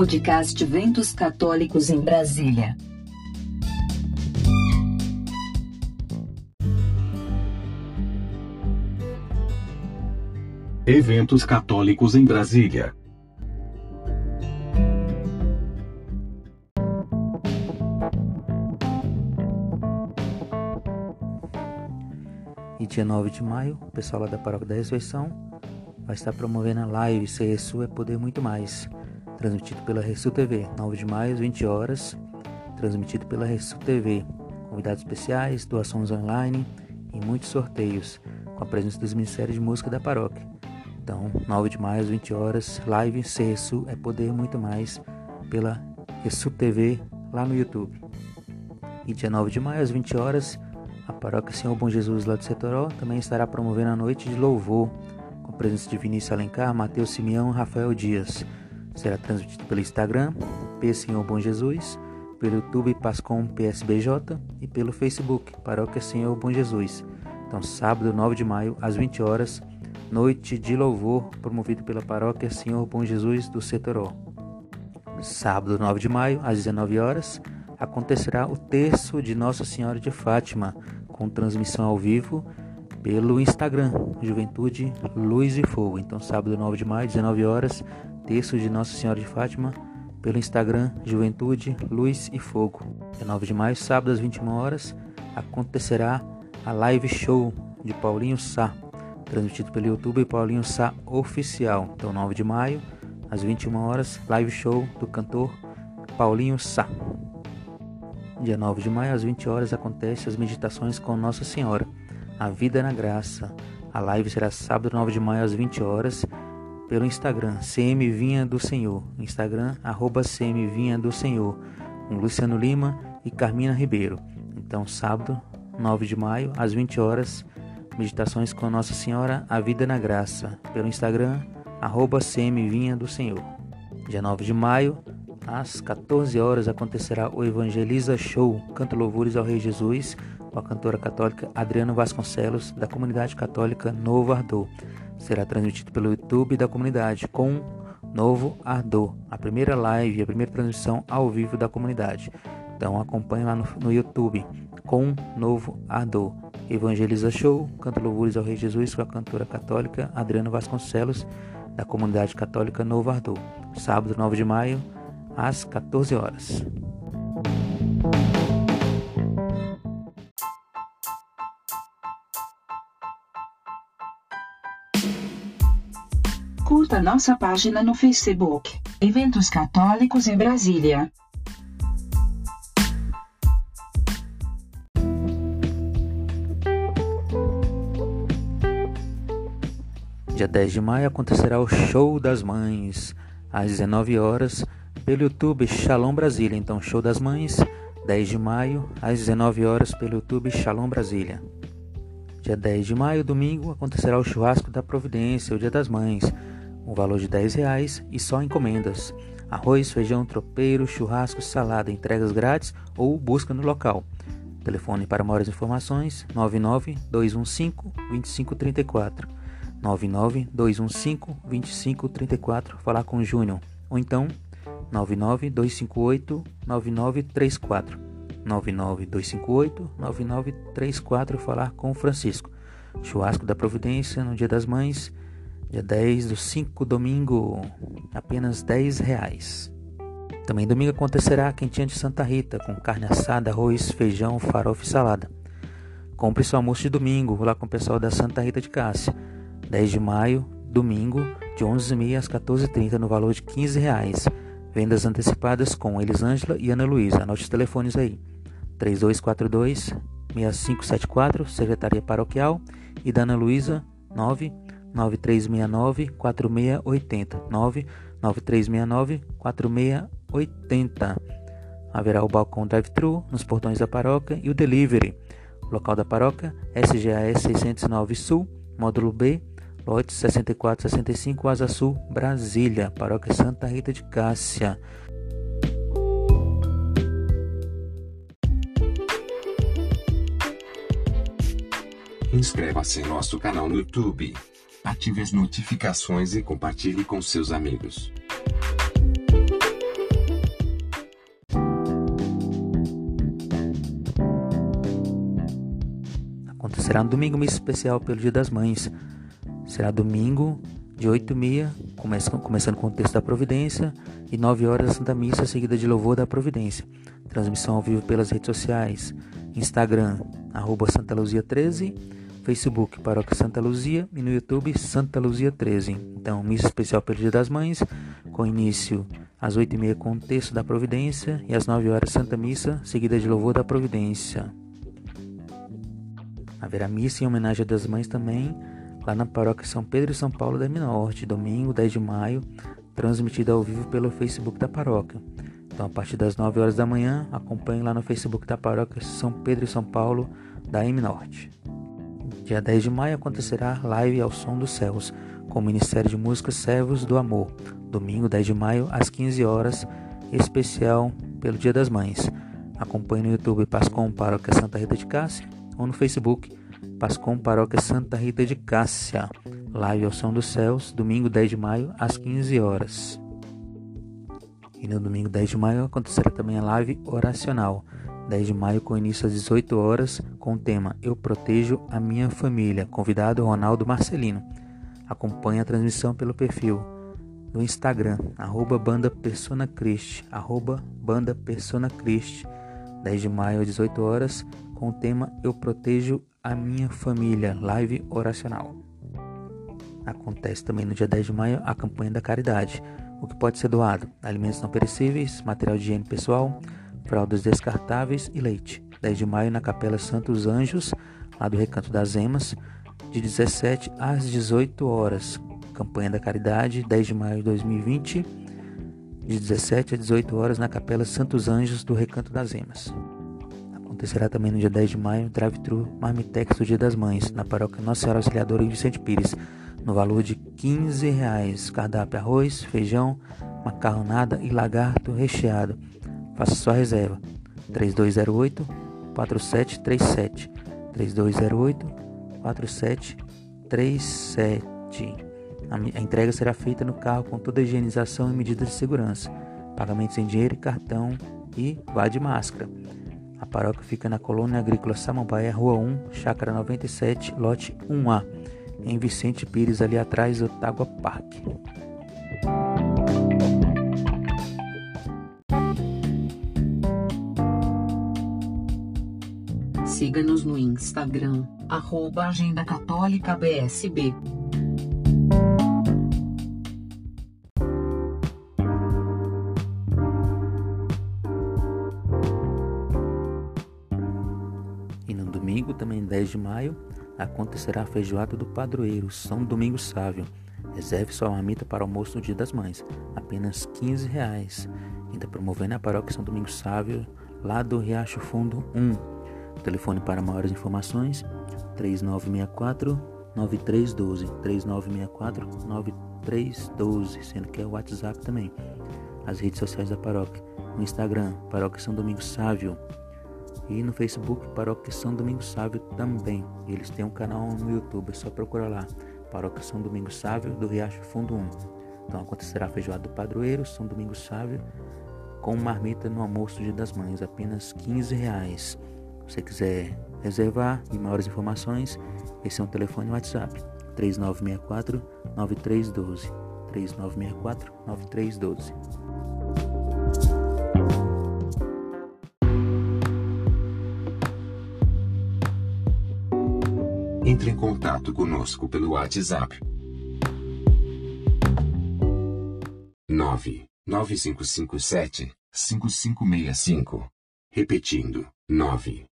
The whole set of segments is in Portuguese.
Podcast Ventos Católicos em Brasília. Eventos Católicos em Brasília. E dia 9 de maio, o pessoal lá da Paróquia da Ressurreição vai estar promovendo a live CSU é Poder Muito Mais, transmitido pela Ressu TV, 9 de maio, às 20 horas, transmitido pela Ressu TV. Convidados especiais, doações online e muitos sorteios, com a presença dos Ministérios de Música da Paróquia. Então, 9 de maio, às 20 horas, live CSU é Poder Muito Mais, pela Ressu TV, lá no YouTube. E dia 9 de maio, às 20 horas, a paróquia Senhor Bom Jesus lá de Setoró também estará promovendo a noite de louvor, com a presença de Vinícius Alencar, Mateus Simeão e Rafael Dias. Será transmitido pelo Instagram, P Senhor Bom Jesus, pelo YouTube Pascom PSBJ e pelo Facebook Paróquia Senhor Bom Jesus. Então, sábado 9 de maio, às 20 horas, noite de louvor promovido pela Paróquia Senhor Bom Jesus do Setoró. Sábado 9 de maio, às 19 horas, acontecerá o terço de Nossa Senhora de Fátima, com transmissão ao vivo pelo Instagram, Juventude Luz e Fogo. Então, sábado 9 de maio, 19 horas, terço de Nossa Senhora de Fátima, pelo Instagram, Juventude Luz e Fogo. 19 de maio, sábado às 21 horas, acontecerá a live show de Paulinho Sá, transmitido pelo YouTube Paulinho Sá Oficial. Então, 9 de maio, às 21 horas, live show do cantor Paulinho Sá. Dia 9 de maio, às 20 horas, acontece as meditações com Nossa Senhora, a vida na graça. A live será sábado 9 de maio, às 20 horas, pelo Instagram, CM Vinha do Senhor. Instagram, arroba CM Vinha do Senhor, com Luciano Lima e Carmina Ribeiro. Então, sábado 9 de maio, às 20 horas, meditações com Nossa Senhora, a vida na graça, pelo Instagram, arroba CM Vinha do Senhor. Dia 9 de maio, às 14 horas acontecerá o Evangeliza Show, Canto Louvores ao Rei Jesus, com a cantora católica Adriana Vasconcelos, da comunidade católica Novo Ardor. Será transmitido pelo YouTube da comunidade com Novo Ardor, a primeira live, a primeira transmissão ao vivo da comunidade. Então acompanhe lá no, no YouTube com Novo Ardor. Evangeliza Show, Canto Louvores ao Rei Jesus com a cantora católica Adriana Vasconcelos, da comunidade católica Novo Ardor. Sábado 9 de maio, às 14 horas. Nossa página no Facebook, Eventos Católicos em Brasília. Dia 10 de maio acontecerá o Show das Mães, às 19 horas, pelo YouTube Shalom Brasília. Então, Show das Mães, 10 de maio, às 19 horas, pelo YouTube Shalom Brasília. Dia 10 de maio, domingo, acontecerá o Churrasco da Providência, o Dia das Mães, um valor de 10 reais e só encomendas. Arroz, feijão, tropeiro, churrasco, salada, entregas grátis ou busca no local. Telefone para maiores informações 99 215 2534. 99 215 2534. Falar com o Júnior. Ou então 99 258 9934. 99 258 9934. Falar com o Francisco. Churrasco da Providência no Dia das Mães. Dia 10 do 5, domingo, apenas 10 reais. Também domingo acontecerá a quentinha de Santa Rita, com carne assada, arroz, feijão, farofa e salada. Compre seu almoço de domingo lá com o pessoal da Santa Rita de Cássia. 10 de maio, domingo, de 11h30 às 14h30, no valor de 15 reais. Vendas antecipadas com Elisângela e Ana Luísa. Anote os telefones aí. 3242 6574, Secretaria Paroquial, e da Ana Luísa, 9 9369 4680 99369 4680 Haverá o balcão drive-thru nos portões da paróquia e o delivery. Local da paróquia SGAS 609 Sul, módulo B, lote 6465 Asa Sul, Brasília, paróquia Santa Rita de Cássia. Inscreva-se em nosso canal no YouTube. Ative as notificações e compartilhe com seus amigos. Acontecerá no domingo um mês especial pelo Dia das Mães. Será domingo de 8 e meia, começando com o texto da Providência, e 9 horas a Santa Missa, seguida de louvor da Providência. Transmissão ao vivo pelas redes sociais, Instagram, arroba Santa Luzia 13, Facebook Paróquia Santa Luzia e no YouTube Santa Luzia 13. Então, missa especial pelo Dia das Mães, com início às 8 e meia com o texto da Providência e às 9 horas Santa Missa, seguida de louvor da Providência. Haverá missa em homenagem das mães também lá na paróquia São Pedro e São Paulo da Norte, domingo 10 de maio, transmitida ao vivo pelo Facebook da paróquia. Então, a partir das 9 horas da manhã, acompanhe lá no Facebook da paróquia São Pedro e São Paulo da M Norte. Dia 10 de maio acontecerá live ao som dos céus, com o Ministério de Música Servos do Amor, domingo 10 de maio às 15 horas, especial pelo Dia das Mães. Acompanhe no YouTube Pascom Paróquia Santa Rita de Cássia ou no Facebook Pascom Paróquia Santa Rita de Cássia. Live ao Som dos Céus, domingo 10 de maio, às 15 horas. E no domingo 10 de maio acontecerá também a live oracional. 10 de maio com início às 18 horas, com o tema Eu Protejo a Minha Família. Convidado Ronaldo Marcelino. Acompanhe a transmissão pelo perfil no Instagram, arroba Banda Persona Christ, arroba Banda Persona Christ. 10 de maio às 18 horas, com o tema Eu Protejo a Minha Família, live oracional. Acontece também no dia 10 de maio a campanha da caridade. O que pode ser doado? Alimentos não perecíveis, material de higiene pessoal, fraldas descartáveis e leite. 10 de maio na Capela Santos Anjos, lá do Recanto das Emas, de 17 às 18 horas. Campanha da Caridade, 10 de maio de 2020, de 17 às 18 horas na Capela Santos Anjos do Recanto das Emas. Acontecerá também no dia 10 de maio o drive-thru Marmitex do Dia das Mães, na paróquia Nossa Senhora Auxiliadora em Vicente Pires, no valor de 15 reais. Cardápio arroz, feijão, macarronada e lagarto recheado. Faça sua reserva. 3208 4737 3208 4737. A entrega será feita no carro com toda a higienização e medidas de segurança. Pagamentos em dinheiro e cartão e vá de máscara. A paróquia fica na colônia agrícola Samambaia, Rua 1, Chácara 97, lote 1A, em Vicente Pires, ali atrás do Tágua Parque. Siga-nos no Instagram, arroba Agenda Católica BSB. domingo, também 10 de maio, acontecerá a feijoada do padroeiro, São Domingo Sávio. Reserve sua marmita para o almoço no Dia das Mães, apenas 15 reais. Ainda promovendo a paróquia São Domingo Sávio, lá do Riacho Fundo 1. Telefone para maiores informações 3964 9312 3964 9312, sendo que é o WhatsApp também. As redes sociais da paróquia, no Instagram, Paróquia São Domingo Sávio, e no Facebook Paróquia São Domingo Sávio também. Eles têm um canal no YouTube, é só procurar lá. Paróquia São Domingo Sávio do Riacho Fundo 1. Então acontecerá a feijoada do padroeiro, São Domingo Sávio, com marmita no almoço Dia das Mães, apenas 15 reais. Você quiser reservar e maiores informações, esse é um telefone WhatsApp 3964 9312 3964 9312. Entre em contato conosco pelo WhatsApp 99557 5565. Repetindo,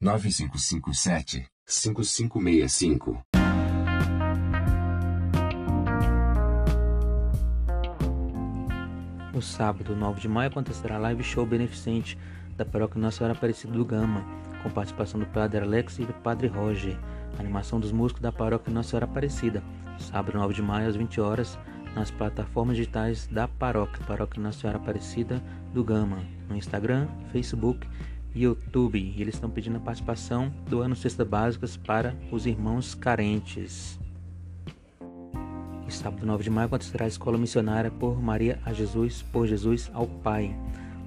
99557 5565. No sábado, 9 de maio, acontecerá a live show beneficente da paróquia Nossa Senhora Aparecida do Gama, com participação do Padre Alex e do Padre Roger. Animação dos músicos da paróquia Nossa Senhora Aparecida, sábado 9 de maio às 20 horas, nas plataformas digitais da paróquia, Paróquia Nossa Senhora Aparecida do Gama, no Instagram, Facebook e YouTube. Eles estão pedindo a participação do ano Cesta Básicas para os irmãos carentes. E sábado 9 de maio acontecerá a escola missionária por Maria a Jesus, por Jesus ao Pai,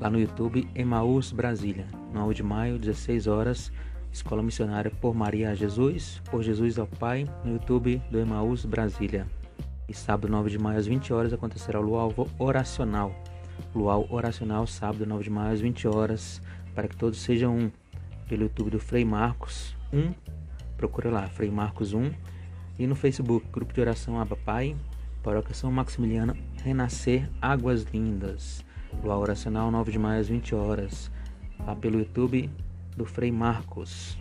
lá no YouTube Emaús Brasília. 9 de maio, 16 horas, Escola Missionária por Maria a Jesus, por Jesus ao Pai, no YouTube do Emaús Brasília. E sábado 9 de maio às 20 horas acontecerá o luau oracional. Luau oracional, sábado 9 de maio às 20 horas, para que todos sejam um. Pelo YouTube do Frei Marcos 1, procura lá, Frei Marcos 1. E no Facebook, Grupo de Oração Aba Pai, Paróquia São Maximiliano, Renascer Águas Lindas. Luau oracional 9 de maio às 20 horas. Lá pelo YouTube do Frei Marcos.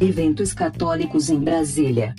Eventos católicos em Brasília.